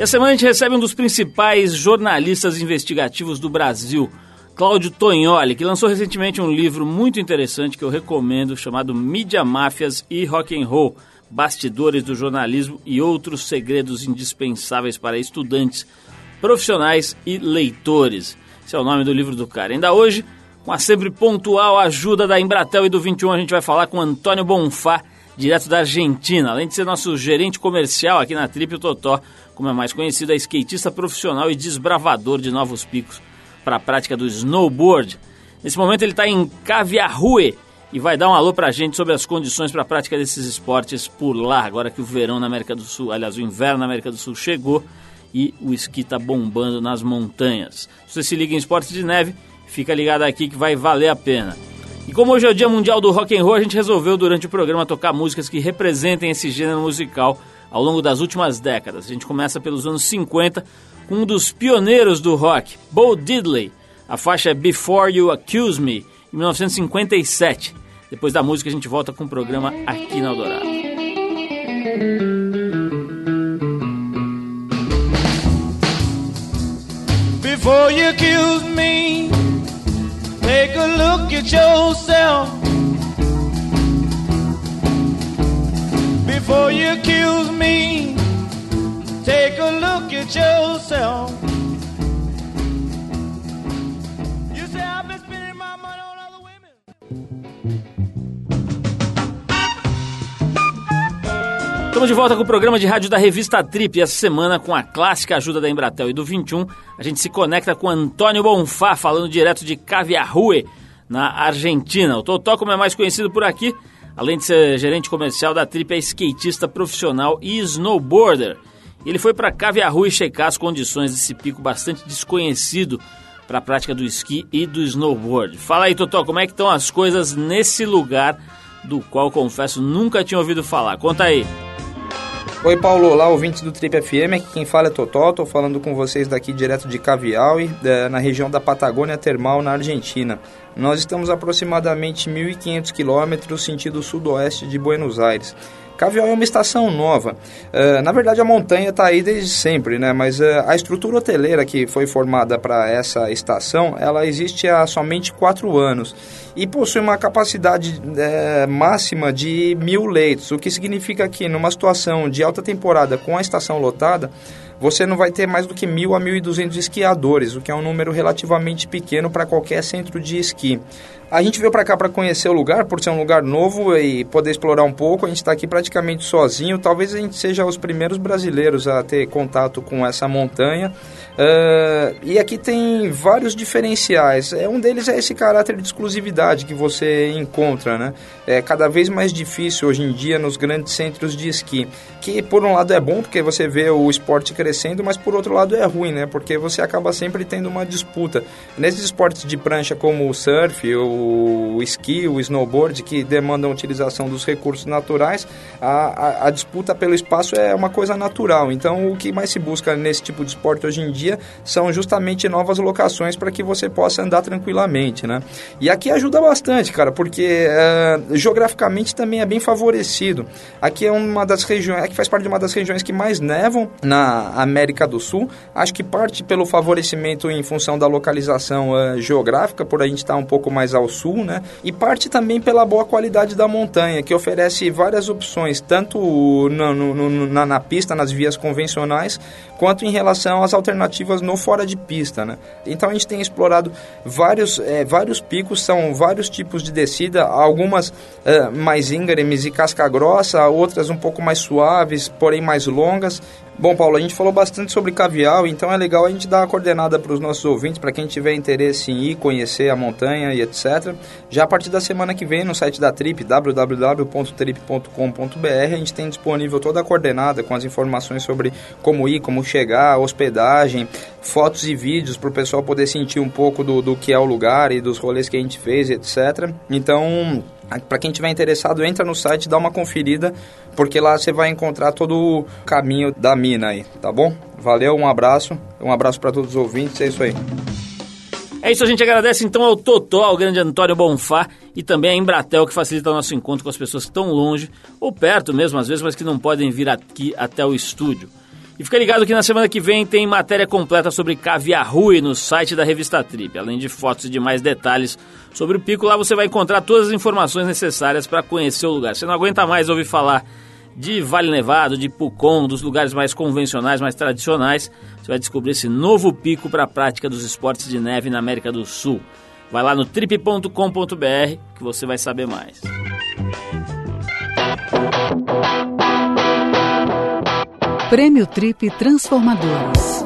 E a semana a gente recebe um dos principais jornalistas investigativos do Brasil, Cláudio Tognoli, que lançou recentemente um livro muito interessante que eu recomendo, chamado Mídia Máfias e Rock and Roll, Bastidores do Jornalismo e Outros Segredos Indispensáveis para Estudantes, Profissionais e Leitores. Esse é o nome do livro do cara. Ainda hoje, com a sempre pontual ajuda da Embratel e do 21, a gente vai falar com Antônio Bonfá, direto da Argentina. Além de ser nosso gerente comercial aqui na Trip, Totó, como é mais conhecido, é skatista profissional e desbravador de novos picos para a prática do snowboard. Nesse momento ele está em Caviarrue e vai dar um alô para a gente sobre as condições para a prática desses esportes por lá, agora que o verão na América do Sul, aliás, o inverno na América do Sul chegou e o esqui está bombando nas montanhas. Se você se liga em esportes de neve, fica ligado aqui que vai valer a pena. E como hoje é o Dia Mundial do Rock and Roll, a gente resolveu durante o programa tocar músicas que representem esse gênero musical ao longo das últimas décadas. A gente começa pelos anos 50 com um dos pioneiros do rock, Bo Diddley. A faixa é Before You Accuse Me, em 1957. Depois da música a gente volta com o programa aqui na Eldorado. Before you accuse me Take a look at yourself. Before you accuse me, take a look at yourself. You say I've been spending my money on other women. Estamos de volta com o programa de rádio da revista Trip. Essa semana, com a clássica ajuda da Embratel e do 21, a gente se conecta com Antônio Bonfá, falando direto de Caviarrue, na Argentina. O Totó, como é mais conhecido por aqui, além de ser gerente comercial da Trip, é skatista profissional e snowboarder. Ele foi para Caviarrue checar as condições desse pico bastante desconhecido para a prática do esqui e do snowboard. Fala aí, Totó, como é que estão as coisas nesse lugar do qual, confesso, nunca tinha ouvido falar. Conta aí. Oi Paulo, olá ouvintes do Trip FM, aqui quem fala é Totó, tô falando com vocês daqui direto de Cavial, na região da Patagônia Termal, na Argentina. Nós estamos aproximadamente 1.500 quilômetros sentido sudoeste de Buenos Aires. Cavial é uma estação nova. Uh, na verdade, a montanha está aí desde sempre, né? Mas uh, a estrutura hoteleira que foi formada para essa estação, ela existe há somente quatro anos e possui uma capacidade uh, máxima de mil leitos, o que significa que numa situação de alta temporada com a estação lotada, você não vai ter mais do que mil a mil e duzentos esquiadores, o que é um número relativamente pequeno para qualquer centro de esqui. A gente veio para cá para conhecer o lugar, por ser um lugar novo e poder explorar um pouco. A gente está aqui praticamente sozinho. Talvez a gente seja os primeiros brasileiros a ter contato com essa montanha. Uh, e aqui tem vários diferenciais. É, um deles é esse caráter de exclusividade que você encontra, né? É cada vez mais difícil hoje em dia nos grandes centros de esqui. Que por um lado é bom porque você vê o esporte crescendo, mas por outro lado é ruim, né? Porque você acaba sempre tendo uma disputa. Nesses esportes de prancha como o surf, o esqui, o snowboard, que demandam a utilização dos recursos naturais, a, a, a disputa pelo espaço é uma coisa natural. Então o que mais se busca nesse tipo de esporte hoje em dia são justamente novas locações para que você possa andar tranquilamente, né? E aqui ajuda bastante, cara, porque uh, geograficamente também é bem favorecido. Aqui é uma das regiões, aqui faz parte de uma das regiões que mais nevam na América do Sul. Acho que parte pelo favorecimento em função da localização uh, geográfica, por a gente estar um pouco mais ao sul, né? E parte também pela boa qualidade da montanha, que oferece várias opções, tanto no, no, na, na pista, nas vias convencionais, quanto em relação às alternativas no fora de pista, né? Então a gente tem explorado vários, é, vários picos, são vários tipos de descida, algumas é, mais íngremes e casca grossa, outras um pouco mais suaves, porém mais longas. Bom, Paulo, a gente falou bastante sobre cavial, então é legal a gente dar a coordenada para os nossos ouvintes, para quem tiver interesse em ir conhecer a montanha e etc. Já a partir da semana que vem, no site da Trip, www.trip.com.br, a gente tem disponível toda a coordenada com as informações sobre como ir, como chegar, hospedagem, fotos e vídeos para o pessoal poder sentir um pouco do, do que é o lugar e dos rolês que a gente fez, etc. Então, para quem tiver interessado, entra no site, dá uma conferida, porque lá você vai encontrar todo o caminho da mina aí, tá bom? Valeu, um abraço, um abraço para todos os ouvintes, é isso aí. É isso, a gente agradece então ao Totó, ao grande Antônio Bonfá e também a Embratel, que facilita o nosso encontro com as pessoas que estão longe ou perto mesmo às vezes, mas que não podem vir aqui até o estúdio. E fica ligado que na semana que vem tem matéria completa sobre Caviar Rui no site da revista Trip. Além de fotos e de mais detalhes sobre o pico, lá você vai encontrar todas as informações necessárias para conhecer o lugar. Você não aguenta mais ouvir falar de Vale Nevado, de Pucon, dos lugares mais convencionais, mais tradicionais. Você vai descobrir esse novo pico para a prática dos esportes de neve na América do Sul. Vai lá no trip.com.br que você vai saber mais. Prêmio Trip Transformadores.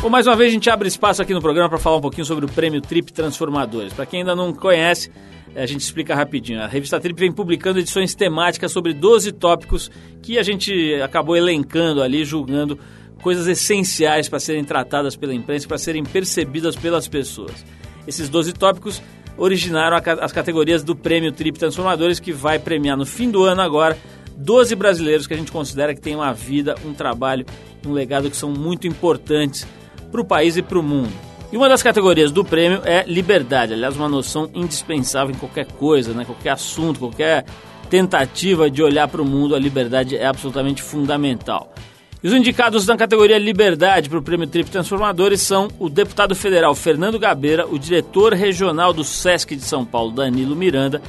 Bom, mais uma vez a gente abre espaço aqui no programa para falar um pouquinho sobre o Prêmio Trip Transformadores. Para quem ainda não conhece, a gente explica rapidinho. A revista Trip vem publicando edições temáticas sobre 12 tópicos que a gente acabou elencando ali, julgando coisas essenciais para serem tratadas pela imprensa, para serem percebidas pelas pessoas. Esses 12 tópicos originaram as categorias do Prêmio Trip Transformadores, que vai premiar no fim do ano agora 12 brasileiros que a gente considera que têm uma vida, um trabalho, um legado que são muito importantes para o país e para o mundo. E uma das categorias do prêmio é liberdade, aliás, uma noção indispensável em qualquer coisa, né? qualquer assunto, qualquer tentativa de olhar para o mundo, a liberdade é absolutamente fundamental. E os indicados na categoria Liberdade para o Prêmio Trip Transformadores são o deputado federal Fernando Gabeira, o diretor regional do SESC de São Paulo, Danilo Miranda,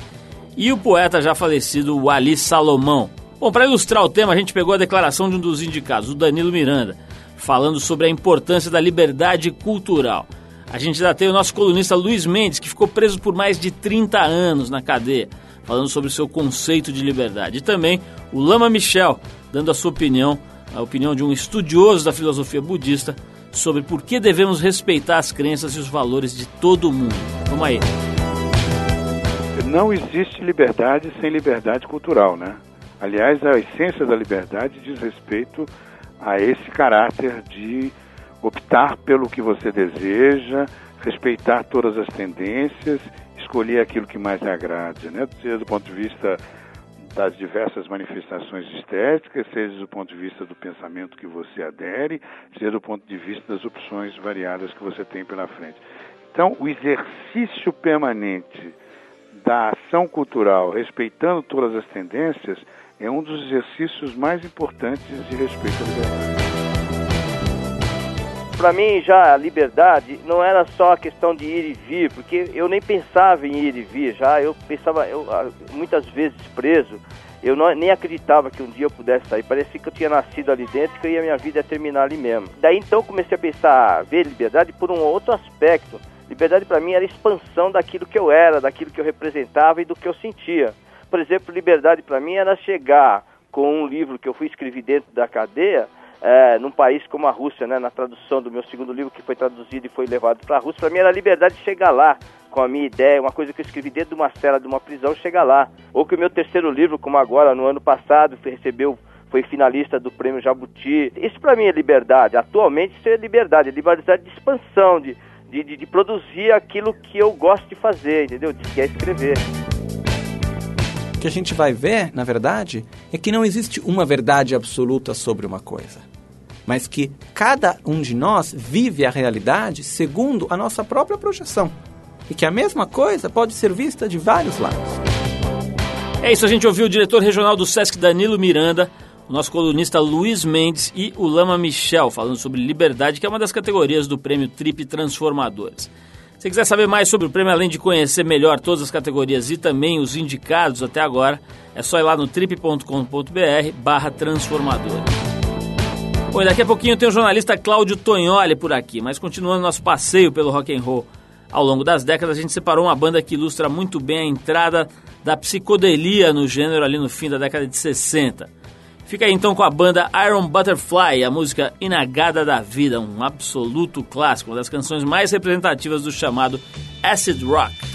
e o poeta já falecido Wali Salomão. Bom, para ilustrar o tema, a gente pegou a declaração de um dos indicados, o Danilo Miranda, falando sobre a importância da liberdade cultural. A gente ainda tem o nosso colunista Luiz Mendes, que ficou preso por mais de 30 anos na cadeia, falando sobre o seu conceito de liberdade. E também o Lama Michel, dando a sua opinião, a opinião de um estudioso da filosofia budista, sobre por que devemos respeitar as crenças e os valores de todo mundo. Vamos aí. Não existe liberdade sem liberdade cultural, né? Aliás, a essência da liberdade diz respeito a esse caráter de optar pelo que você deseja, respeitar todas as tendências, escolher aquilo que mais lhe agrade, né? seja do ponto de vista das diversas manifestações estéticas, seja do ponto de vista do pensamento que você adere, seja do ponto de vista das opções variadas que você tem pela frente. Então, o exercício permanente da ação cultural, respeitando todas as tendências, é um dos exercícios mais importantes de respeito à liberdade. Para mim, já a liberdade não era só a questão de ir e vir, porque eu nem pensava em ir e vir, já eu pensava, eu, muitas vezes preso, eu não, nem acreditava que um dia eu pudesse sair. Parecia que eu tinha nascido ali dentro e que a minha vida ia terminar ali mesmo. Daí então comecei a pensar, ver liberdade por um outro aspecto. Liberdade para mim era expansão daquilo que eu era, daquilo que eu representava e do que eu sentia. Por exemplo, liberdade para mim era chegar com um livro que eu fui escrever dentro da cadeia, é, num país como a Rússia, né, na tradução do meu segundo livro, que foi traduzido e foi levado para a Rússia. Para mim era liberdade de chegar lá com a minha ideia, uma coisa que eu escrevi dentro de uma cela de uma prisão, chegar lá. Ou que o meu terceiro livro, como agora, no ano passado, recebeu foi finalista do prêmio Jabuti. Isso para mim é liberdade. Atualmente isso é liberdade, é liberdade de expansão, de, de, de, produzir aquilo que eu gosto de fazer, entendeu? De, que é escrever que a gente vai ver, na verdade, é que não existe uma verdade absoluta sobre uma coisa, mas que cada um de nós vive a realidade segundo a nossa própria projeção. E que a mesma coisa pode ser vista de vários lados. É isso, a gente ouviu o diretor regional do SESC Danilo Miranda, o nosso colunista Luiz Mendes e o Lama Michel falando sobre liberdade, que é uma das categorias do prêmio Trip Transformadores. Se quiser saber mais sobre o prêmio, além de conhecer melhor todas as categorias e também os indicados até agora, é só ir lá no trip.com.br barra transformador. Bom, daqui a pouquinho tem o jornalista Cláudio Tognoli por aqui, mas continuando nosso passeio pelo rock and roll ao longo das décadas, a gente separou uma banda que ilustra muito bem a entrada da psicodelia no gênero ali no fim da década de 60. Fica aí então com a banda Iron Butterfly, a música Inagada da Vida, um absoluto clássico, uma das canções mais representativas do chamado Acid Rock.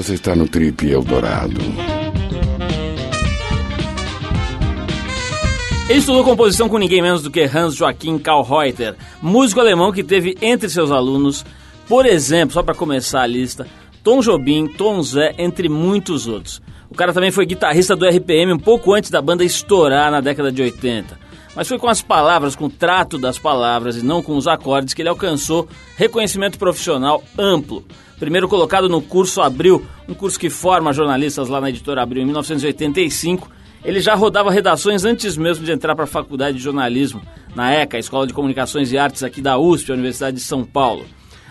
Você está no Trip Eldorado. Ele estudou composição com ninguém menos do que Hans Joachim Kalreuter, músico alemão que teve entre seus alunos, por exemplo, só para começar a lista, Tom Jobim, Tom Zé, entre muitos outros. O cara também foi guitarrista do RPM um pouco antes da banda estourar na década de 80. Mas foi com as palavras, com o trato das palavras e não com os acordes que ele alcançou reconhecimento profissional amplo. Primeiro colocado no curso Abril, um curso que forma jornalistas lá na editora Abril em 1985 ele já rodava redações antes mesmo de entrar para a faculdade de jornalismo, na ECA, Escola de Comunicações e Artes aqui da USP, Universidade de São Paulo.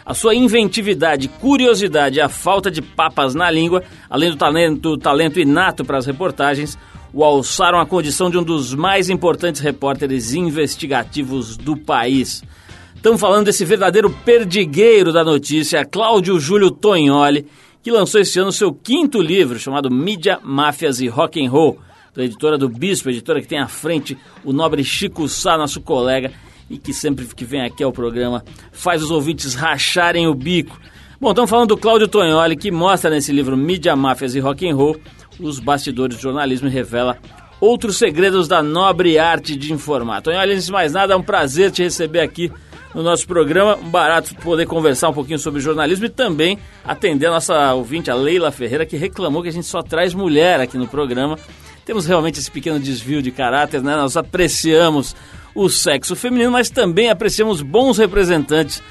A sua inventividade, curiosidade e a falta de papas na língua, além do talento, talento inato para as reportagens, o alçaram à condição de um dos mais importantes repórteres investigativos do país. Estamos falando desse verdadeiro perdigueiro da notícia, Cláudio Júlio Tognoli, que lançou esse ano seu quinto livro, chamado Mídia, Máfias e Rock and Roll, editora do Bispo, editora que tem à frente o nobre Chico Sá, nosso colega, e que sempre que vem aqui ao programa faz os ouvintes racharem o bico. Bom, estamos falando do Cláudio Tognoli, que mostra nesse livro Mídia, Máfias e Rock and Roll os bastidores do jornalismo e revela outros segredos da nobre arte de informar. Tognoli, antes de mais nada, é um prazer te receber aqui no nosso programa. Barato poder conversar um pouquinho sobre jornalismo e também atender a nossa ouvinte, a Leila Ferreira, que reclamou que a gente só traz mulher aqui no programa temos realmente esse pequeno desvio de caráter, né? Nós apreciamos o sexo feminino, mas também apreciamos bons representantes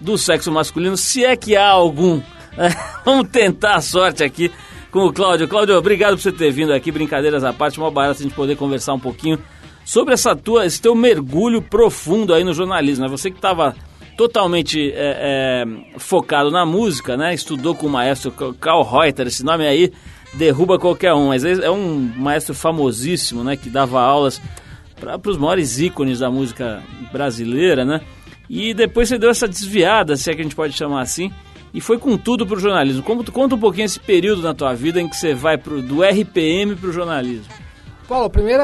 do sexo masculino, se é que há algum. Vamos tentar a sorte aqui com o Cláudio. Cláudio, obrigado por você ter vindo aqui, brincadeiras à parte, uma barato a gente poder conversar um pouquinho sobre essa tua, esse teu mergulho profundo aí no jornalismo. Né? Você que estava totalmente é, é, focado na música, né? Estudou com o maestro Karl Reuter, esse nome aí derruba qualquer um. Mas é um maestro famosíssimo, né? Que dava aulas para os maiores ícones da música brasileira, né? E depois você deu essa desviada, se é que a gente pode chamar assim, e foi com tudo para o jornalismo. Conta um pouquinho esse período na tua vida em que você vai pro, do RPM para o jornalismo. Paulo, primeiro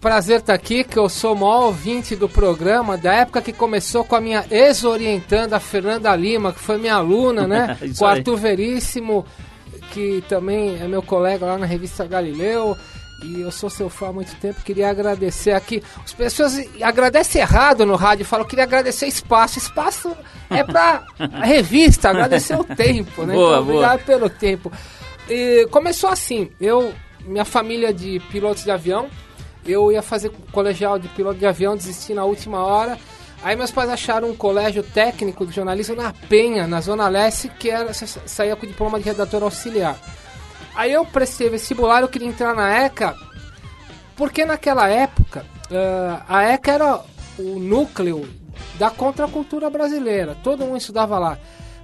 prazer estar tá aqui, que eu sou o maior ouvinte do programa, da época que começou com a minha ex-orientanda, Fernanda Lima, que foi minha aluna, né? com o Arthur Veríssimo, que também é meu colega lá na revista Galileu. E eu sou seu fã há muito tempo, queria agradecer aqui. As pessoas agradecem errado no rádio, falam, queria agradecer espaço. Espaço é para a revista, agradecer o tempo, né? Boa, então, obrigado boa. pelo tempo. E começou assim, eu, minha família de pilotos de avião, eu ia fazer colegial de piloto de avião, desisti na última hora. Aí meus pais acharam um colégio técnico de jornalismo na Penha, na Zona Leste, que era, saía com diploma de redator auxiliar. Aí eu prestei vestibular, eu queria entrar na ECA, porque naquela época uh, a ECA era o núcleo da contracultura brasileira, todo mundo estudava lá.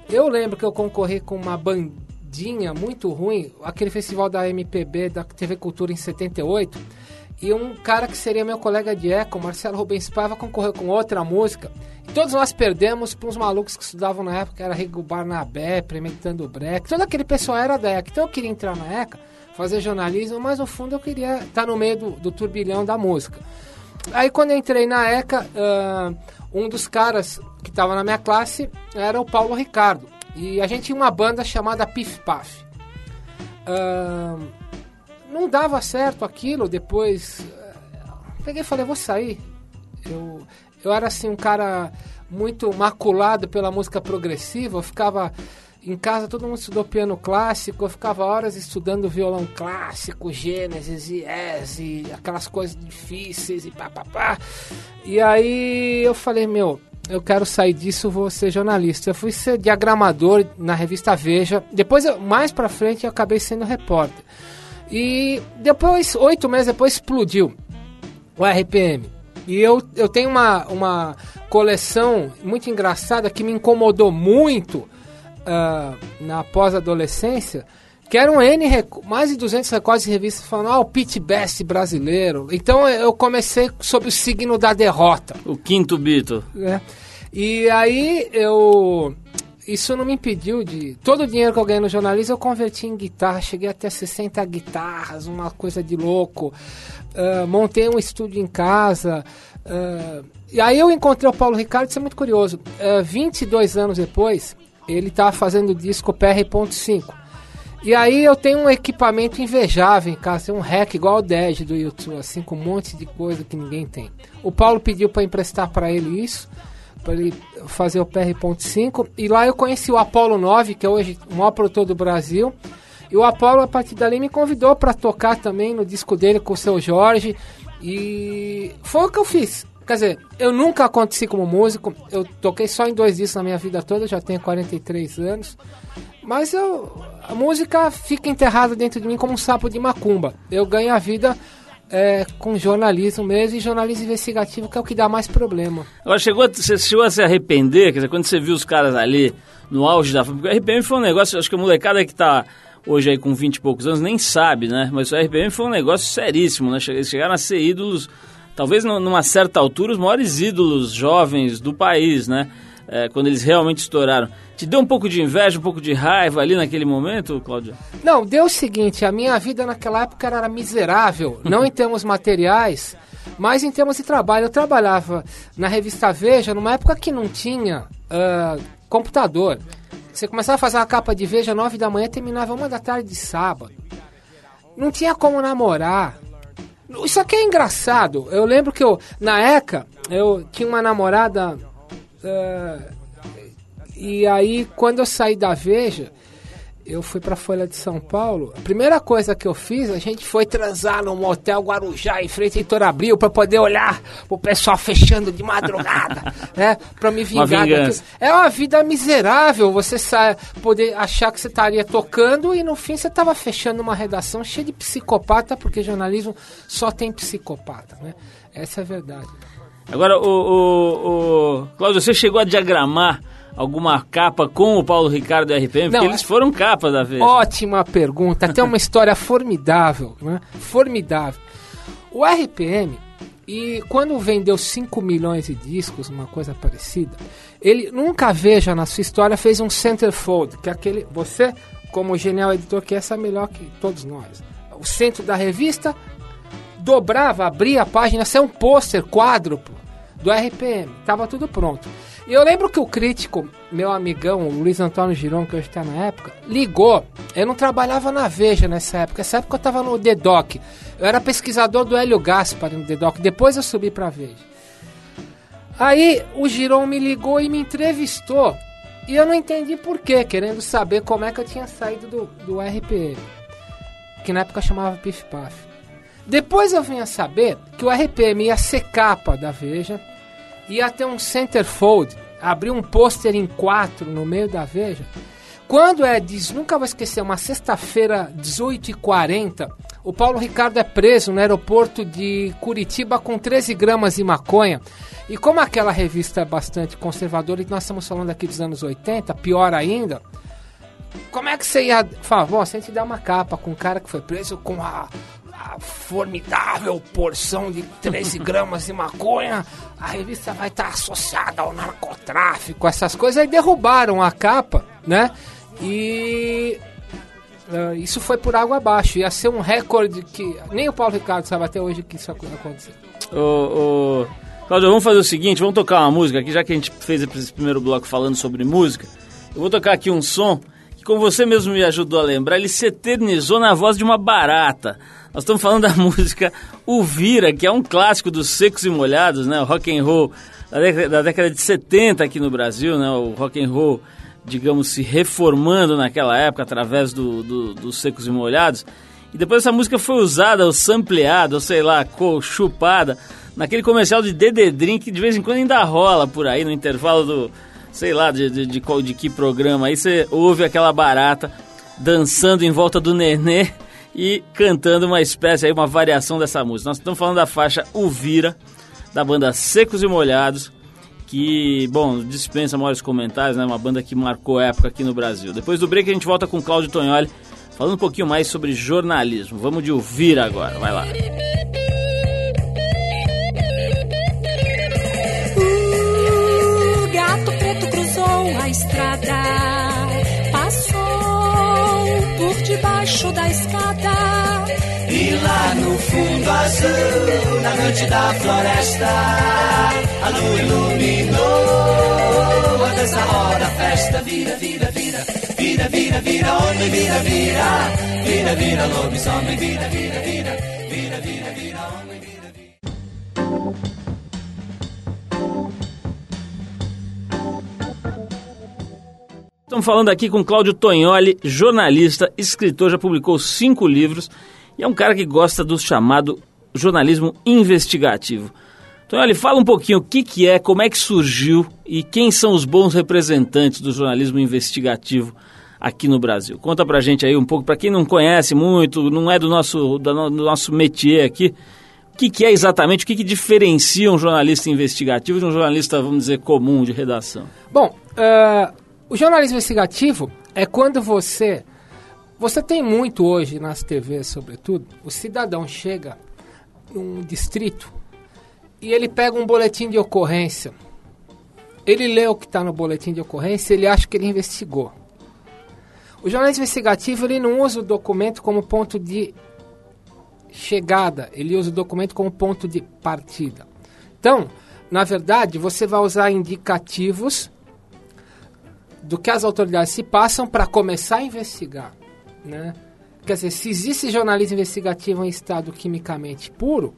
Eu lembro que eu concorri com uma bandinha muito ruim, aquele festival da MPB, da TV Cultura em 78, e um cara que seria meu colega de eco, Marcelo Rubens Paiva, concorreu com outra música. E todos nós perdemos para uns malucos que estudavam na época, era Rigo Barnabé, Prementando Breck, todo aquele pessoal era da ECA. Então eu queria entrar na ECA, fazer jornalismo, mas no fundo eu queria estar no meio do, do turbilhão da música. Aí quando eu entrei na ECA, uh, um dos caras que estava na minha classe era o Paulo Ricardo. E a gente tinha uma banda chamada Pif Paf. Uh, não dava certo aquilo, depois eh, peguei e falei, vou sair. Eu, eu era assim um cara muito maculado pela música progressiva, eu ficava em casa, todo mundo estudou piano clássico, eu ficava horas estudando violão clássico, Gênesis e Es e aquelas coisas difíceis e pá, pá, pá. E aí eu falei, meu, eu quero sair disso, vou ser jornalista. Eu fui ser diagramador na revista Veja. Depois, mais pra frente, eu acabei sendo repórter. E depois, oito meses depois, explodiu o RPM. E eu, eu tenho uma, uma coleção muito engraçada que me incomodou muito uh, na pós-adolescência, que eram N, mais de 200 recordes de revistas falando, ah, o Pit Best brasileiro. Então eu comecei sob o signo da derrota. O quinto Bito. É. E aí eu isso não me impediu de. Todo o dinheiro que eu ganhei no jornalismo eu converti em guitarra. Cheguei até 60 guitarras, uma coisa de louco. Uh, montei um estúdio em casa. Uh, e aí eu encontrei o Paulo Ricardo, isso é muito curioso. Uh, 22 anos depois, ele estava fazendo o disco PR.5. E aí eu tenho um equipamento invejável em casa, tem um hack igual o 10 do YouTube, assim, com um monte de coisa que ninguém tem. O Paulo pediu para emprestar para ele isso, para ele fazer o PR.5, e lá eu conheci o Apollo 9, que é hoje o maior produtor do Brasil. E o Apollo, a partir dali, me convidou para tocar também no disco dele com o seu Jorge. E foi o que eu fiz. Quer dizer, eu nunca aconteci como músico, eu toquei só em dois discos na minha vida toda, já tenho 43 anos. Mas eu, a música fica enterrada dentro de mim como um sapo de macumba. Eu ganho a vida é, com jornalismo mesmo e jornalismo investigativo, que é o que dá mais problema. Agora, chegou, você chegou a se arrepender? Quer dizer, quando você viu os caras ali no auge da? Porque o RPM foi um negócio, acho que a molecada que tá hoje aí com 20 e poucos anos nem sabe, né? Mas o RPM foi um negócio seríssimo, né? Eles chegaram a ser ídolos, talvez nu- numa certa altura, os maiores ídolos jovens do país, né? É, quando eles realmente estouraram. Te deu um pouco de inveja, um pouco de raiva ali naquele momento, Cláudio? Não, deu o seguinte, a minha vida naquela época era miserável, não em termos materiais, mas em termos de trabalho. Eu trabalhava na revista Veja numa época que não tinha ah, computador. Você começava a fazer uma capa de Veja nove da manhã terminava uma da tarde de sábado. Não tinha como namorar. Isso aqui é engraçado. Eu lembro que eu, na ECA, eu tinha uma namorada. Ah, e aí, quando eu saí da Veja, eu fui pra Folha de São Paulo. A primeira coisa que eu fiz, a gente foi transar num motel Guarujá, em frente a Heitor Abril, pra poder olhar o pessoal fechando de madrugada, né? Pra me Uma vingar daquilo. É uma vida miserável você sa poder achar que você estaria tocando e no fim você estava fechando uma redação cheia de psicopata, porque jornalismo só tem psicopata, né? Essa é a verdade. Agora, o, o, o- Cláudio, você chegou a diagramar alguma capa com o Paulo Ricardo do RPM? Porque Não, eles é- foram capa da vez. Ótima pergunta. Tem uma história formidável, né? Formidável. O RPM, e quando vendeu 5 milhões de discos, uma coisa parecida, ele nunca veja na sua história fez um centerfold, que é aquele. Você, como genial editor, que essa é melhor que todos nós. O centro da revista dobrava, abria a página, saiu um pôster quádruplo do RPM. Tava tudo pronto. E eu lembro que o crítico, meu amigão, o Luiz Antônio Giron, que hoje está na época, ligou. Eu não trabalhava na Veja nessa época. Nessa época eu estava no The Doc. Eu era pesquisador do Hélio Gaspar no The Doc. Depois eu subi para a Veja. Aí o Giron me ligou e me entrevistou. E eu não entendi por quê, querendo saber como é que eu tinha saído do, do RPM. Que na época chamava Pif Paf. Depois eu vim a saber que o RPM ia ser capa da Veja, ia ter um centerfold, abrir um pôster em quatro no meio da Veja. Quando é, diz, nunca vou esquecer, uma sexta-feira, 18h40, o Paulo Ricardo é preso no aeroporto de Curitiba com 13 gramas de maconha. E como aquela revista é bastante conservadora, e nós estamos falando aqui dos anos 80, pior ainda, como é que você ia falar, bom, se a gente der uma capa com um cara que foi preso com a, a formidável porção de 13 gramas de maconha, a revista vai estar associada ao narcotráfico, essas coisas, aí derrubaram a capa, né? E eh, isso foi por água abaixo, ia ser um recorde que nem o Paulo Ricardo sabe até hoje que isso ia acontecer. Ô, ô, Cláudio, vamos fazer o seguinte, vamos tocar uma música aqui, já que a gente fez esse primeiro bloco falando sobre música. Eu vou tocar aqui um som que, como você mesmo me ajudou a lembrar, ele se eternizou na voz de uma barata. Nós estamos falando da música O Vira, que é um clássico dos secos e molhados, né? O rock and roll da década, da década de 70 aqui no Brasil, né? O rock and roll, digamos, se reformando naquela época através do, do- dos secos e molhados. E depois essa música foi usada, ou sampleada, ou sei lá, chupada, naquele comercial de DD Drink que de vez em quando ainda rola por aí no intervalo do, sei lá, de, de, de, de que programa. Aí você ouve aquela barata dançando em volta do nenê e cantando uma espécie aí, uma variação dessa música. Nós estamos falando da faixa O Vira, da banda Secos e Molhados, que, bom, dispensa maiores comentários, né? Uma banda que marcou época aqui no Brasil. Depois do break a gente volta com Cláudio Tonholi, falando um pouquinho mais sobre jornalismo. Vamos de ouvir agora, vai lá. O gato preto cruzou a estrada, debaixo da escada. E lá no fundo azul, na noite da floresta, a lua iluminou. A nessa hora a festa vira, vira, vira, vira, vira, vira, homem, vira, vira, vira, vira, lobisomem, vira, vira, vira, vira, vira, vira, Estamos falando aqui com Cláudio Tognoli, jornalista, escritor, já publicou cinco livros e é um cara que gosta do chamado jornalismo investigativo. Tognoli, fala um pouquinho o que, que é, como é que surgiu e quem são os bons representantes do jornalismo investigativo aqui no Brasil. Conta pra gente aí um pouco, para quem não conhece muito, não é do nosso, do nosso métier aqui, o que, que é exatamente, o que, que diferencia um jornalista investigativo de um jornalista, vamos dizer, comum de redação? Bom, uh, o jornalismo investigativo é quando você. Você tem muito hoje nas TVs, sobretudo, o cidadão chega num distrito e ele pega um boletim de ocorrência. Ele lê o que está no boletim de ocorrência ele acha que ele investigou. O jornalismo investigativo ele não usa o documento como ponto de chegada, ele usa o documento como ponto de partida. Então, na verdade, você vai usar indicativos do que as autoridades se passam para começar a investigar, né? Quer dizer, se existe jornalismo investigativo em estado quimicamente puro,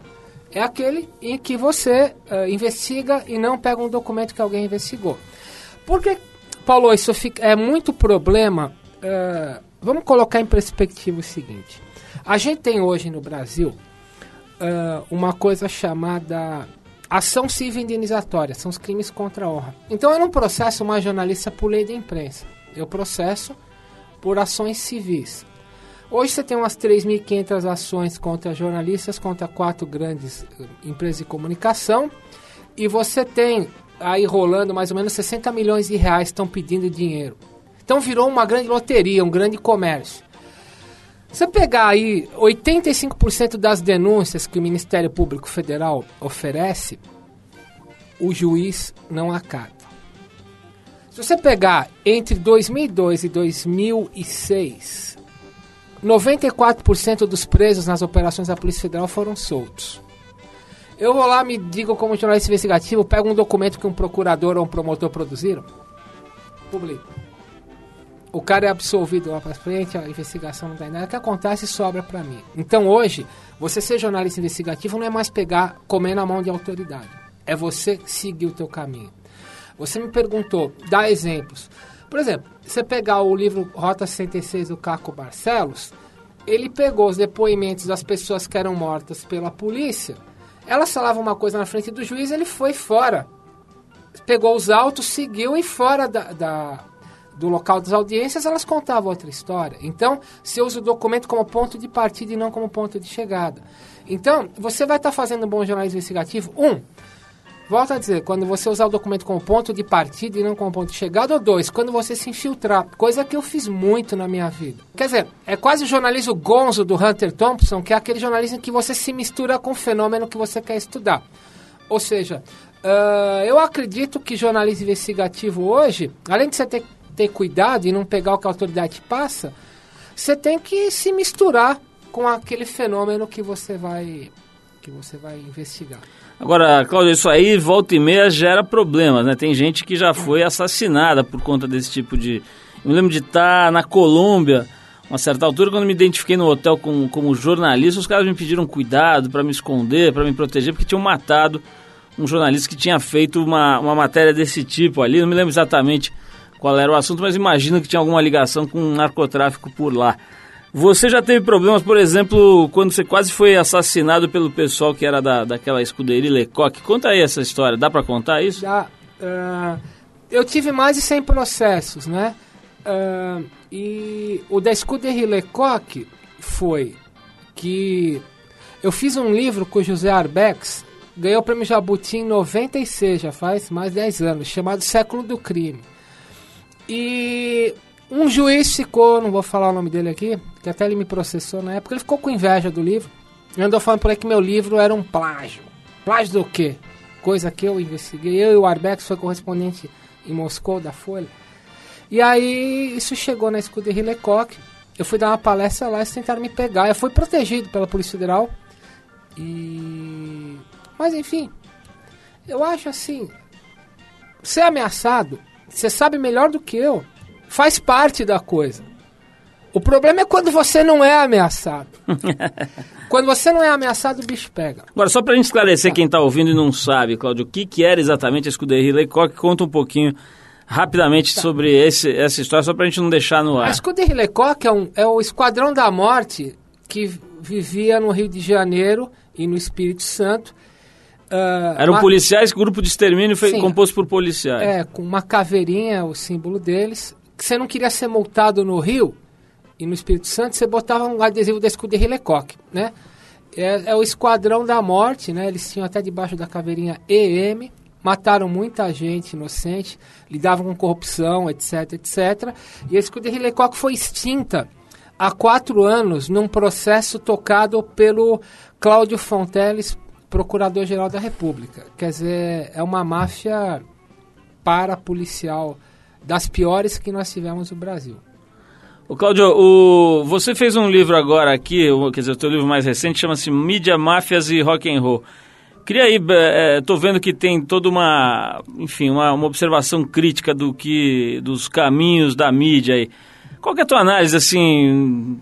é aquele em que você uh, investiga e não pega um documento que alguém investigou. Porque, Paulo, isso fica, é muito problema. Uh, vamos colocar em perspectiva o seguinte: a gente tem hoje no Brasil uh, uma coisa chamada ação civil indenizatória, são os crimes contra a honra. Então eu não processo uma jornalista por lei de imprensa, eu processo por ações civis. Hoje você tem umas 3.500 ações contra jornalistas, contra quatro grandes uh, empresas de comunicação, e você tem aí rolando mais ou menos 60 milhões de reais estão pedindo dinheiro. Então virou uma grande loteria, um grande comércio. Você pegar aí 85% das denúncias que o Ministério Público Federal oferece, o juiz não acata. Se você pegar entre 2002 e 2006, 94% dos presos nas operações da Polícia Federal foram soltos. Eu vou lá, me digo como jornalista investigativo, pego um documento que um procurador ou um promotor produziram, publico. O cara é absolvido lá para frente, a investigação não dá em nada. O que acontece sobra para mim. Então hoje, você ser jornalista investigativo não é mais pegar, comer na mão de autoridade. É você seguir o teu caminho. Você me perguntou, dá exemplos. Por exemplo, você pegar o livro Rota 66 do Caco Barcelos, ele pegou os depoimentos das pessoas que eram mortas pela polícia, elas falavam uma coisa na frente do juiz, ele foi fora. Pegou os autos, seguiu e fora da, da do local das audiências, elas contavam outra história. Então, você usa o documento como ponto de partida e não como ponto de chegada. Então, você vai estar tá fazendo um bom jornalismo investigativo. Um, volta a dizer, quando você usar o documento como ponto de partida e não como ponto de chegada. Ou dois, quando você se infiltrar, coisa que eu fiz muito na minha vida. Quer dizer, é quase o jornalismo gonzo do Hunter Thompson, que é aquele jornalismo que você se mistura com o fenômeno que você quer estudar. Ou seja, uh, eu acredito que jornalismo investigativo hoje, além de você ter ter cuidado e não pegar o que a autoridade passa, você tem que se misturar com aquele fenômeno que você vai que você vai investigar. Agora, Cláudio, isso aí volta e meia gera problemas, né? Tem gente que já foi assassinada por conta desse tipo de. Eu me lembro de estar na Colômbia, uma certa altura, quando me identifiquei no hotel como, como jornalista, os caras me pediram cuidado para me esconder, para me proteger, porque tinham matado um jornalista que tinha feito uma, uma matéria desse tipo ali. Não me lembro exatamente qual era o assunto, mas imagino que tinha alguma ligação com narcotráfico por lá. Você já teve problemas, por exemplo, quando você quase foi assassinado pelo pessoal que era da, daquela escuderia Lecoq. Conta aí essa história, dá para contar isso? Já, uh, eu tive mais de 100 processos, né? Uh, e o da escuderia Lecoq foi que eu fiz um livro com o José Arbex, ganhou o prêmio Jabuti em 96, já faz mais de 10 anos, chamado Século do Crime. E um juiz ficou, não vou falar o nome dele aqui, que até ele me processou na época, ele ficou com inveja do livro. E andou falando por aí que meu livro era um plágio. Plágio do quê? Coisa que eu investiguei. Eu e o Arbex foi correspondente em Moscou da Folha. E aí isso chegou na escuderia Lecoq. Eu fui dar uma palestra lá, eles tentaram me pegar. Eu fui protegido pela Polícia Federal. E. Mas enfim, eu acho assim. Ser ameaçado você sabe melhor do que eu. Faz parte da coisa. O problema é quando você não é ameaçado. quando você não é ameaçado, o bicho pega. Agora, só para gente esclarecer quem está ouvindo e não sabe, Cláudio, o que, que era exatamente a Escuderia Lecoq, conta um pouquinho rapidamente sobre esse, essa história, só para a gente não deixar no A ar. Escuderia Lecoq é, um, é o Esquadrão da Morte que vivia no Rio de Janeiro e no Espírito Santo. Ah, Eram ma- policiais, grupo de extermínio foi Sim. composto por policiais. É, com uma caveirinha, o símbolo deles. Que você não queria ser multado no Rio e no Espírito Santo, você botava um adesivo da Escuderia Lecoq, né? É, é o Esquadrão da Morte, né? Eles tinham até debaixo da caveirinha EM. Mataram muita gente inocente, lidavam com corrupção, etc, etc. E a Escuderia Lecoq foi extinta há quatro anos num processo tocado pelo Cláudio Fonteles, Procurador-Geral da República. Quer dizer, é uma máfia parapolicial das piores que nós tivemos no Brasil. O Cláudio, o, você fez um livro agora aqui, o- quer dizer, o teu livro mais recente chama-se Mídia, Máfias e Rock and Roll. Queria aí, é, tô vendo que tem toda uma, enfim, uma, uma observação crítica do que, dos caminhos da mídia aí. Qual é a tua análise, assim,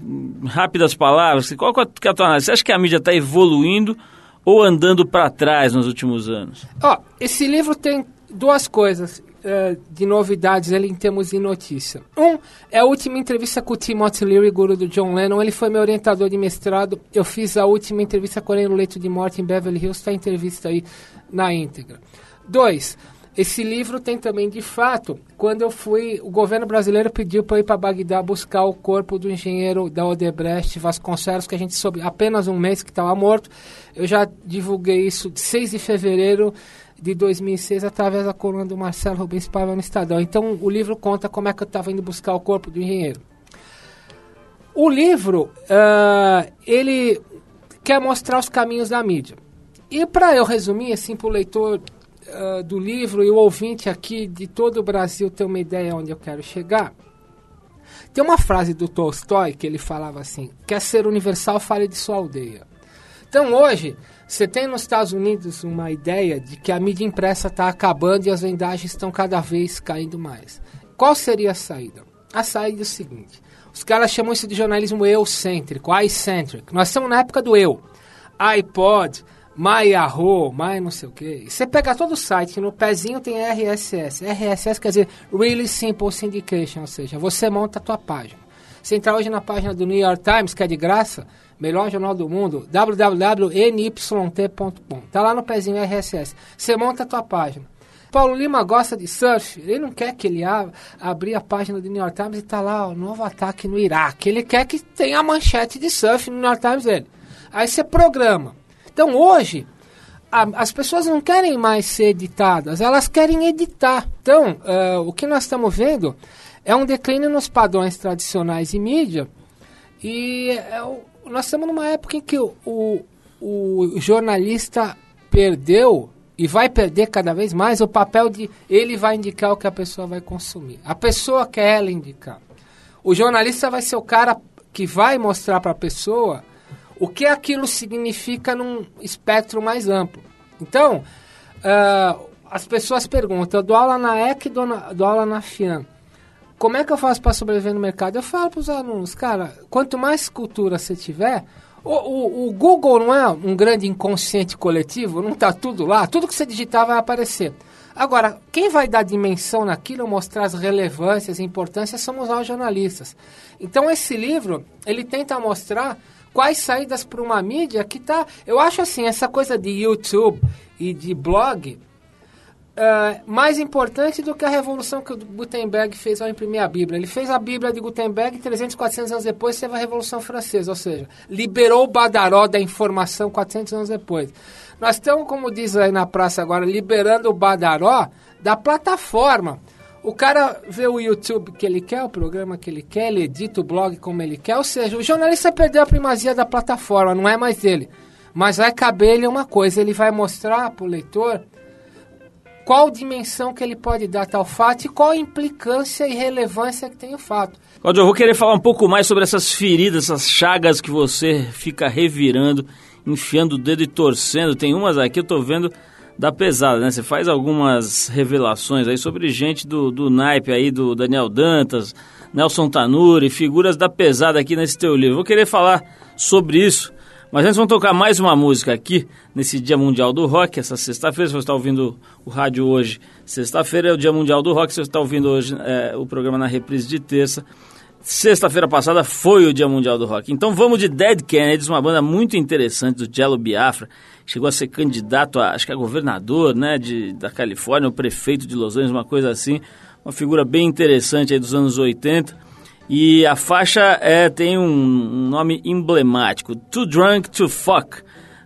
rápidas palavras, qual é a tua análise? Você acha que a mídia está evoluindo ou andando para trás nos últimos anos? Ó, esse livro tem duas coisas eh, de novidades ele em termos de notícia. Um é a última entrevista com o Timothy Leary, guru do John Lennon. Ele foi meu orientador de mestrado. Eu fiz a última entrevista com ele no leito de morte em Beverly Hills. Está a entrevista aí na íntegra. Dois, esse livro tem também, de fato, quando eu fui, o governo brasileiro pediu para eu ir para Bagdá buscar o corpo do engenheiro da Odebrecht Vasconcelos, que a gente soube apenas um mês que estava morto. Eu já divulguei isso de 6 de fevereiro de 2006 através da coluna do Marcelo Rubens Paiva no Estadão. Então o livro conta como é que eu estava indo buscar o corpo do engenheiro. O livro, ah, ele quer mostrar os caminhos da mídia. E para eu resumir, assim, para o leitor ah, do livro e o ouvinte aqui de todo o Brasil ter uma ideia onde eu quero chegar, tem uma frase do Tolstói que ele falava assim: quer ser universal, fale de sua aldeia. Então hoje, você tem nos Estados Unidos uma ideia de que a mídia impressa está acabando e as vendagens estão cada vez caindo mais. Qual seria a saída? A saída é o seguinte: os caras chamam isso de jornalismo eu-cêntrico, I-centric. Nós estamos na época do eu. iPod, Yahoo, My não sei o que. Você pega todo o site, no pezinho tem RSS. RSS quer dizer Really Simple Syndication, ou seja, você monta a tua página. Você entrar hoje na página do New York Times, que é de graça, melhor jornal do mundo, www.nyt.com. Tá lá no pezinho RSS. Você monta a tua página. Paulo Lima gosta de surf, ele não quer que ele ab abrir a página do New York Times e tá lá o novo ataque no Iraque. Ele quer que tenha a manchete de surf no New York Times dele. Aí você programa. Então hoje, a- as pessoas não querem mais ser editadas, elas querem editar. Então, eh, o que nós estamos vendo é um declínio nos padrões tradicionais de mídia e o- nós estamos numa época em que o, o- o jornalista perdeu e vai perder cada vez mais o papel de ele vai indicar o que a pessoa vai consumir. A pessoa quer ela indicar. O jornalista vai ser o cara que vai mostrar para a pessoa o que aquilo significa num espectro mais amplo. Então, ah, as pessoas perguntam, eu dou aula na EC dou, dou aula na FIAN. Como é que eu faço para sobreviver no mercado? Eu falo para os alunos, cara, quanto mais cultura você tiver, o, o- o Google não é um grande inconsciente coletivo, não está tudo lá, tudo que você digitar vai aparecer. Agora, quem vai dar dimensão naquilo, mostrar as relevâncias e importâncias, somos nós jornalistas. Então esse livro, ele tenta mostrar quais saídas para uma mídia que tá, eu acho assim, essa coisa de YouTube e de blog, é, mais importante do que a revolução que o Gutenberg fez ao imprimir a Bíblia. Ele fez a Bíblia de Gutenberg e 300, 400 anos depois teve a Revolução Francesa, ou seja, liberou o badaró da informação 400 anos depois. Nós estamos, como diz aí na praça agora, liberando o badaró da plataforma. O cara vê o YouTube que ele quer, o programa que ele quer, ele edita o blog como ele quer, ou seja, o jornalista perdeu a primazia da plataforma, não é mais dele. Mas vai caber ele uma coisa, ele vai mostrar para o leitor qual dimensão que ele pode dar tal fato e qual a implicância e relevância que tem o fato. Cláudio, eu vou querer falar um pouco mais sobre essas feridas, essas chagas que você fica revirando, enfiando o dedo e torcendo. Tem umas aqui, eu tô vendo da pesada, né? Você faz algumas revelações aí sobre gente do, do naipe aí, do Daniel Dantas, Nelson Tanuri, figuras da pesada aqui nesse teu livro. Vou querer falar sobre isso, mas antes vamos tocar mais uma música aqui, nesse Dia Mundial do Rock, essa sexta-feira, se você está ouvindo o rádio hoje, sexta-feira é o Dia Mundial do Rock, se você está ouvindo hoje é, o programa na reprise de terça, Sexta-feira passada foi o Dia Mundial do Rock. Então vamos de Dead Kennedys, uma banda muito interessante do Jello Biafra. Chegou a ser candidato a, acho que a governador, né, de, da Califórnia, o prefeito de Los Angeles, uma coisa assim. Uma figura bem interessante aí dos anos 80. E a faixa é, tem um, um nome emblemático, Too Drunk to Fuck.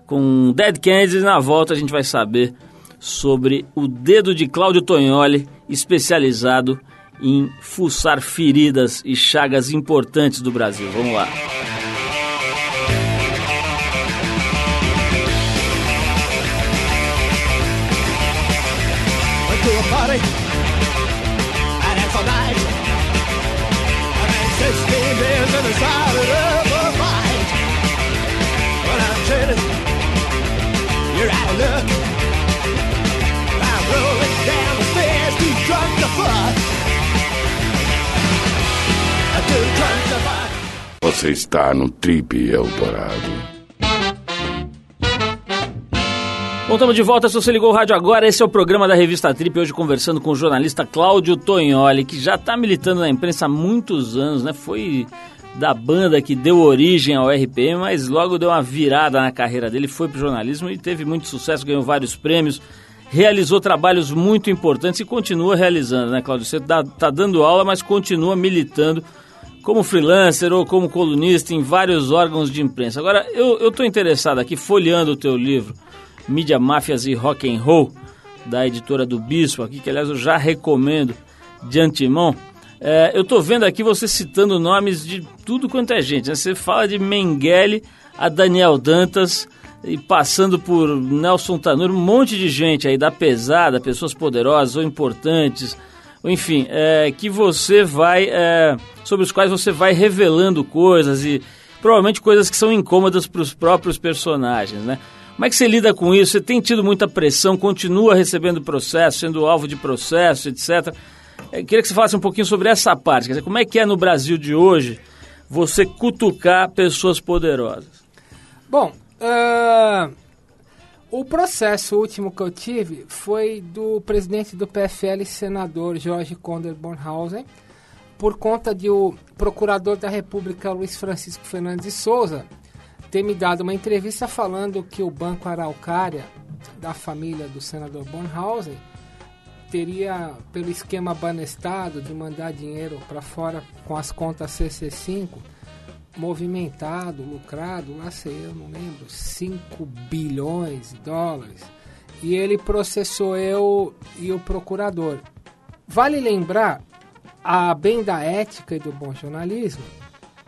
Com Dead Kennedys na volta a gente vai saber sobre o dedo de Cláudio Tognoli, especializado em fuçar feridas e chagas importantes do Brasil. Vamos lá. Party, and it's all night. I ran 16 beers in the side of a fight. When I'm chilling, you're out of luck. I'm rolling down the stairs, too drunk to fuck. Too drunk to fuck. Você está no Trip Eldorado. Bom, estamos de volta. Se você ligou o rádio agora, esse é o programa da revista Trip. Hoje conversando com o jornalista Cláudio Tognoli, que já está militando na imprensa há muitos anos, né? Foi da banda que deu origem ao RPM, mas logo deu uma virada na carreira dele, foi para o jornalismo e teve muito sucesso, ganhou vários prêmios, realizou trabalhos muito importantes e continua realizando, né, Cláudio? Você está dando aula, mas continua militando como freelancer ou como colunista em vários órgãos de imprensa. Agora, eu estou interessado aqui, folheando o teu livro, Mídia, Máfias e Rock and Roll, da editora do Bispo aqui, que aliás eu já recomendo de antemão. É, eu estou vendo aqui você citando nomes de tudo quanto é gente. Né? Você fala de Mengele a Daniel Dantas e passando por Nelson Tanur, um monte de gente aí da pesada, pessoas poderosas ou importantes, enfim, é, que você vai, é, sobre os quais você vai revelando coisas e provavelmente coisas que são incômodas para os próprios personagens, né? Como é que você lida com isso? Você tem tido muita pressão, continua recebendo processo, sendo alvo de processo, etc. Eu queria que você falasse um pouquinho sobre essa parte. Dizer, como é que é no Brasil de hoje você cutucar pessoas poderosas? Bom, ah, o processo último que eu tive foi do presidente do PFL, senador Jorge Conder Bornhausen, por conta de o procurador da República, Luiz Francisco Fernandes de Souza, ter me dado uma entrevista falando que o Banco Araucária, da família do senador Bornhausen, teria, pelo esquema Banestado, de mandar dinheiro para fora com as contas CC5, movimentado, lucrado, lá sei eu, não lembro, 5 bilhões de dólares. E ele processou eu e o procurador. Vale lembrar, a bem da ética e do bom jornalismo,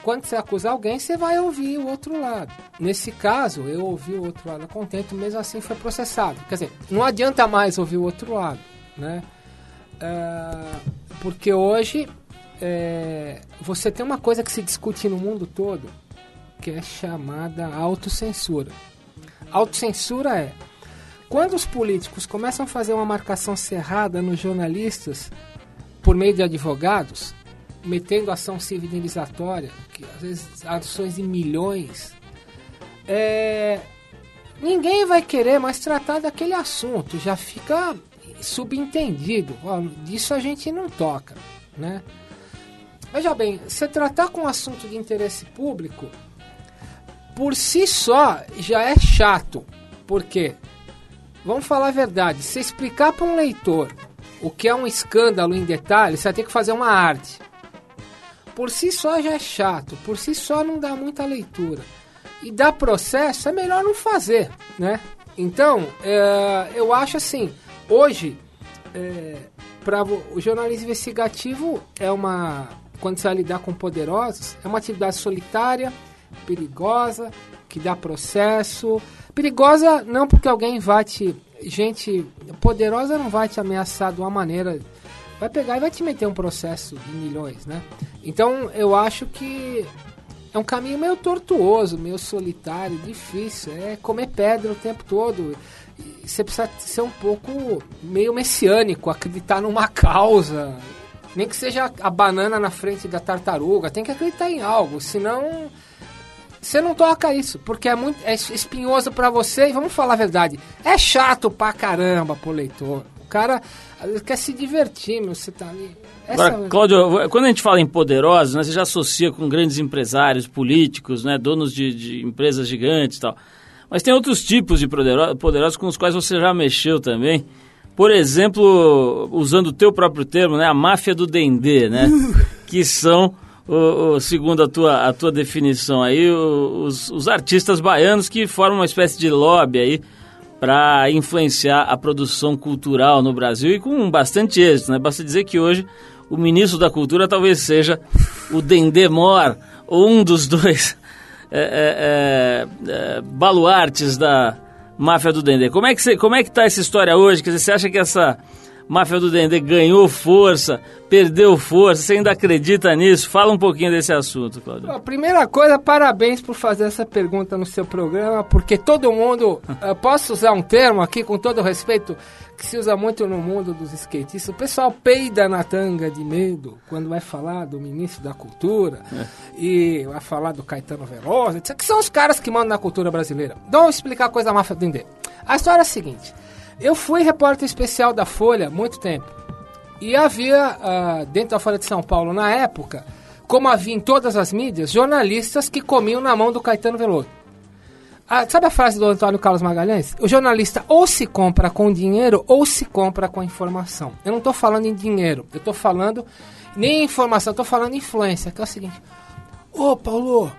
quando você acusar alguém, você vai ouvir o outro lado. Nesse caso, eu ouvi o outro lado contente, mesmo assim foi processado. Quer dizer, não adianta mais ouvir o outro lado, né? Ah, porque hoje é, você tem uma coisa que se discute no mundo todo, que é chamada autocensura. Autocensura é quando os políticos começam a fazer uma marcação cerrada nos jornalistas por meio de advogados, metendo ação civilizatória, que às vezes ações de milhões, é, ninguém vai querer mais tratar daquele assunto, já fica subentendido. Ó, disso a gente não toca, né? Veja bem, se tratar com um assunto de interesse público, por si só já é chato. Por quê? Vamos falar a verdade. Se explicar para um leitor o que é um escândalo em detalhes, você vai ter que fazer uma arte. Por si só já é chato, por si só não dá muita leitura. E dá processo, é melhor não fazer, né? Então, é, eu acho assim, hoje, é, o jornalismo investigativo é uma, quando você vai lidar com poderosos, é uma atividade solitária, perigosa, que dá processo. Perigosa não porque alguém vai te gente poderosa não vai te ameaçar de uma maneira. Vai pegar e vai te meter um processo de milhões, né? Então eu acho que é um caminho meio tortuoso, meio solitário, difícil. É comer pedra o tempo todo. você precisa ser um pouco meio messiânico, acreditar numa causa. Nem que seja a banana na frente da tartaruga, tem que acreditar em algo, senão você não toca isso, porque é muito é espinhoso pra você, e vamos falar a verdade, é chato pra caramba pro leitor. O cara às vezes, quer se divertir, meu, você tá ali. Essa Agora, Cláudio, quando a gente fala em poderosos, né, você já associa com grandes empresários, políticos, né, donos de, de empresas gigantes e tal. Mas tem outros tipos de podero- poderosos com os quais você já mexeu também. Por exemplo, usando o teu próprio termo, né, a máfia do Dendê, né? que são, o, o- segundo a tua, a tua definição aí, os, os artistas baianos que formam uma espécie de lobby aí para influenciar a produção cultural no Brasil e com bastante êxito, né? Basta dizer que hoje o ministro da Cultura talvez seja o Dendê Mor, ou um dos dois é, é, é, é, baluartes da máfia do Dendê. Como é que é que tá essa história hoje? Quer dizer, você acha que essa máfia do Dendê ganhou força, perdeu força? Você ainda acredita nisso? Fala um pouquinho desse assunto, Claudio. A primeira coisa, parabéns por fazer essa pergunta no seu programa, porque todo mundo, eu posso usar um termo aqui com todo respeito, que se usa muito no mundo dos skatistas, o pessoal peida na tanga de medo quando vai falar do ministro da cultura e vai falar do Caetano Veloso, que são os caras que mandam na cultura brasileira. Então, vou explicar a coisa da máfia do Dendê. A história é a seguinte, eu fui repórter especial da Folha muito tempo, e havia, ah, dentro da Folha de São Paulo, na época, como havia em todas as mídias, jornalistas que comiam na mão do Caetano Veloso. Ah, sabe a frase do Antônio Carlos Magalhães? O jornalista ou se compra com dinheiro ou se compra com informação. Eu não estou falando em dinheiro, eu estou falando nem em informação, estou falando em influência, que é o seguinte. Ô, Paulo,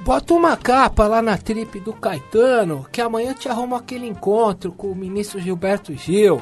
bota uma capa lá na trip do Caetano, que amanhã eu te arrumo aquele encontro com o ministro Gilberto Gil.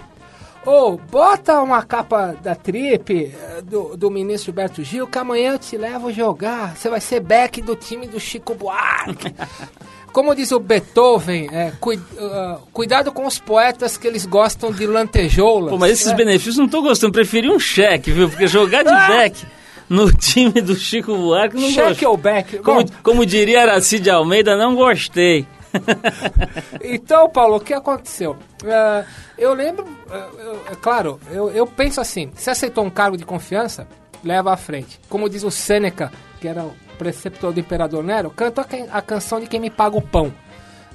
Ou bota uma capa da trip eh, do, do ministro Gilberto Gil, que amanhã eu te levo jogar. Você vai ser back do time do Chico Buarque. Como diz o Beethoven, é, ah, cuidado com os poetas que eles gostam de lantejoulas. Pô, mas esses É. benefícios não tô gostando. Preferi um cheque, viu? Porque jogar de back no time do Chico Buarque não Cheque gostei. ou back? Como, Bom. como diria Aracide Almeida, não gostei. Então, Paulo, o que aconteceu? Ah, eu lembro, ah, eu- é claro, eu, eu penso assim: se aceitou um cargo de confiança, leva à frente. Como diz o Sêneca, que era o preceptor do imperador Nero, canta a, a canção de quem me paga o pão.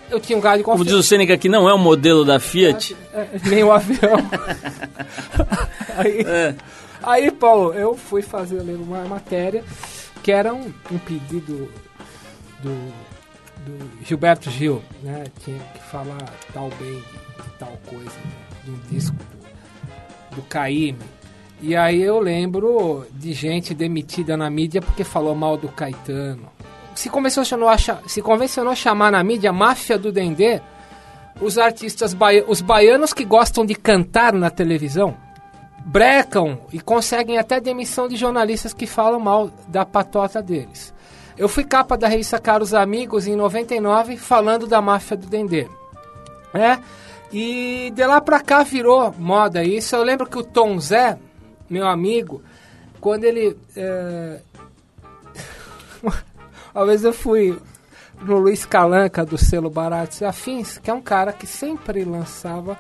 Eu tinha um cargo de Como confiança. diz o Sêneca, que não é o modelo da Fiat. É, nem o avião. aí, É. aí, Paulo, eu fui fazer uma matéria que era um, um pedido do, do Gilberto Gil, né? Tinha que falar tal bem de, tal coisa, né? de um disco do, do Caíme. E aí eu lembro de gente demitida na mídia porque falou mal do Caetano. Se convencionou a, se convencionou a chamar na mídia máfia do Dendê os artistas baia- os baianos que gostam de cantar na televisão brecam e conseguem até demissão de jornalistas que falam mal da patota deles. Eu fui capa da revista Caros Amigos em 99 falando da máfia do Dendê. É, e de lá pra cá virou moda isso. Eu lembro que o Tom Zé, meu amigo, quando ele. é, Uma vez eu fui no Luiz Calanca do selo Baratos e Afins, que é um cara que sempre lançava.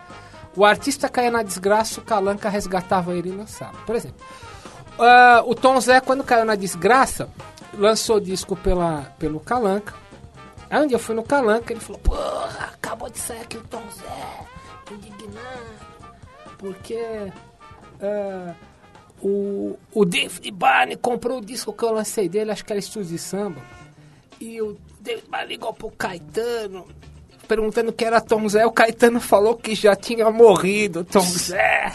O artista caía na desgraça, o Calanca resgatava ele e lançava. Por exemplo, ah, o Tom Zé, quando caiu na desgraça, lançou disco pela, pelo Calanca. Aí um dia eu fui no Calanca, ele falou: Porra, acabou de sair aqui o Tom Zé, indignado, porque ah, o, o David Barney comprou o disco que eu lancei dele, acho que era Estúdio de Samba. E o David Barney ligou pro Caetano, perguntando que era Tom Zé. O Caetano falou que já tinha morrido, Tom Zé.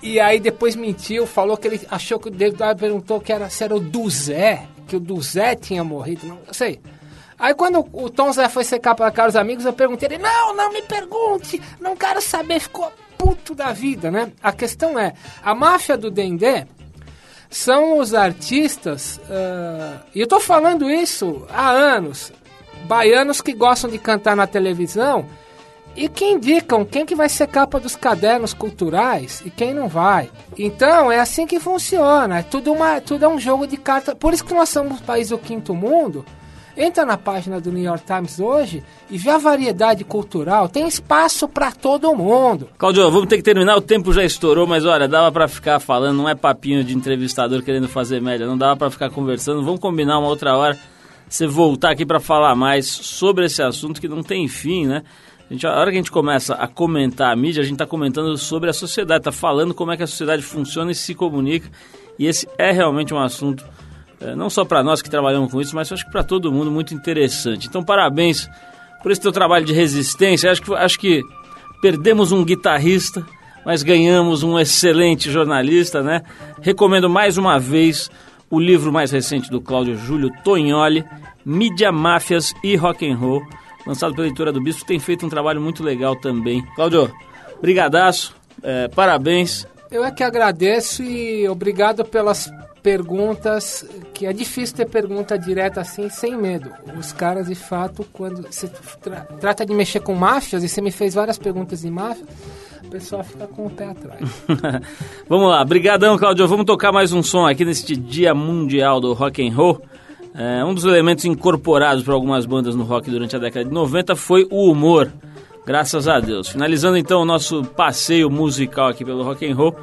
E aí depois mentiu, falou que ele achou que o David perguntou que era, se era o do Zé, que o do Zé tinha morrido, não sei. Aí quando o Tom Zé foi secar para caros amigos, eu perguntei ele, não, não me pergunte, não quero saber, ficou puto da vida, né? A questão é, a máfia do Dendê são os artistas, ah, e eu tô falando isso há anos, baianos que gostam de cantar na televisão e que indicam quem que vai ser capa dos cadernos culturais e quem não vai. Então é assim que funciona, é tudo, uma, tudo é um jogo de cartas. Por isso que nós somos um país do quinto mundo Entra na página do New York Times hoje e vê a variedade cultural. Tem espaço para todo mundo. Claudio, vamos ter que terminar, o tempo já estourou, mas olha, dava pra ficar falando, não é papinho de entrevistador querendo fazer média, não dava pra ficar conversando. Vamos combinar uma outra hora, você voltar aqui pra falar mais sobre esse assunto que não tem fim, né? A, gente, a hora que a gente começa a comentar a mídia, a gente está comentando sobre a sociedade, está falando como é que a sociedade funciona e se comunica. E esse é realmente um assunto, eh, não só para nós que trabalhamos com isso, mas acho que para todo mundo muito interessante. Então, parabéns por esse teu trabalho de resistência. Acho que, acho que perdemos um guitarrista, mas ganhamos um excelente jornalista, né? Recomendo mais uma vez o livro mais recente do Cláudio Júlio Tognoli, Mídia, Máfias e Rock and Roll lançado pela editora do Bispo, tem feito um trabalho muito legal também. Cláudio, brigadaço, é, parabéns. Eu é que agradeço e obrigado pelas perguntas, que é difícil ter pergunta direta assim, sem medo. Os caras, de fato, quando você tra trata de mexer com máfias, e você me fez várias perguntas de máfia, o pessoal fica com o pé atrás. Vamos lá, brigadão, Cláudio. Vamos tocar mais um som aqui neste Dia Mundial do Rock and Roll. É, um dos elementos incorporados por algumas bandas no rock durante a década de 90 foi o humor, graças a Deus. Finalizando então o nosso passeio musical aqui pelo rock and roll,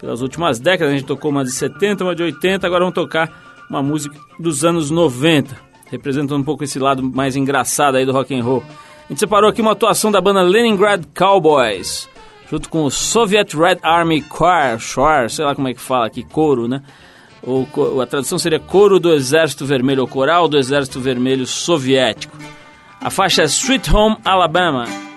pelas últimas décadas, a gente tocou uma de 70, uma de 80, agora vamos tocar uma música dos anos 90, representando um pouco esse lado mais engraçado aí do rock and roll. A gente separou aqui uma atuação da banda Leningrad Cowboys, junto com o Soviet Red Army Choir, sei lá como é que fala aqui, coro, né? ou a tradução seria Coro do Exército Vermelho, ou Coral do Exército Vermelho Soviético. A faixa é Sweet Home Alabama.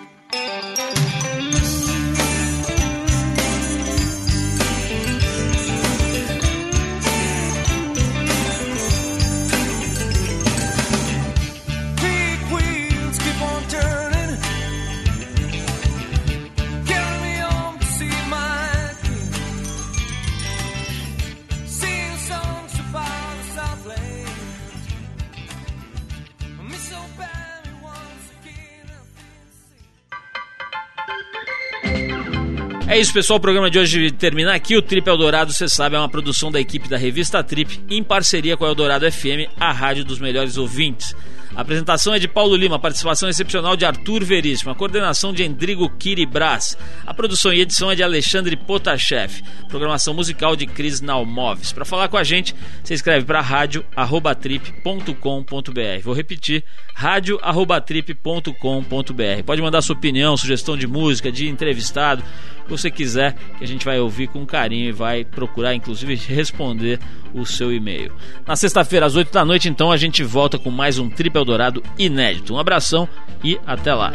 É isso, pessoal. O programa de hoje termina aqui. O Trip Eldorado, você sabe, é uma produção da equipe da revista Trip, em parceria com a Eldorado FM, a rádio dos melhores ouvintes. A apresentação é de Paulo Lima, participação excepcional de Arthur Veríssimo, a coordenação de Endrigo Kiribras, a produção e edição é de Alexandre Potashev, programação musical de Cris Nalmoves. Para falar com a gente, você escreve para rádio@trip.com.br. Vou repetir, rádio@trip.com.br. Pode mandar sua opinião, sugestão de música, de entrevistado, o que você quiser, que a gente vai ouvir com carinho e vai procurar inclusive responder o seu e-mail. Na sexta-feira às 8 da noite, então, a gente volta com mais um Trip Eldorado inédito. Um abração e até lá.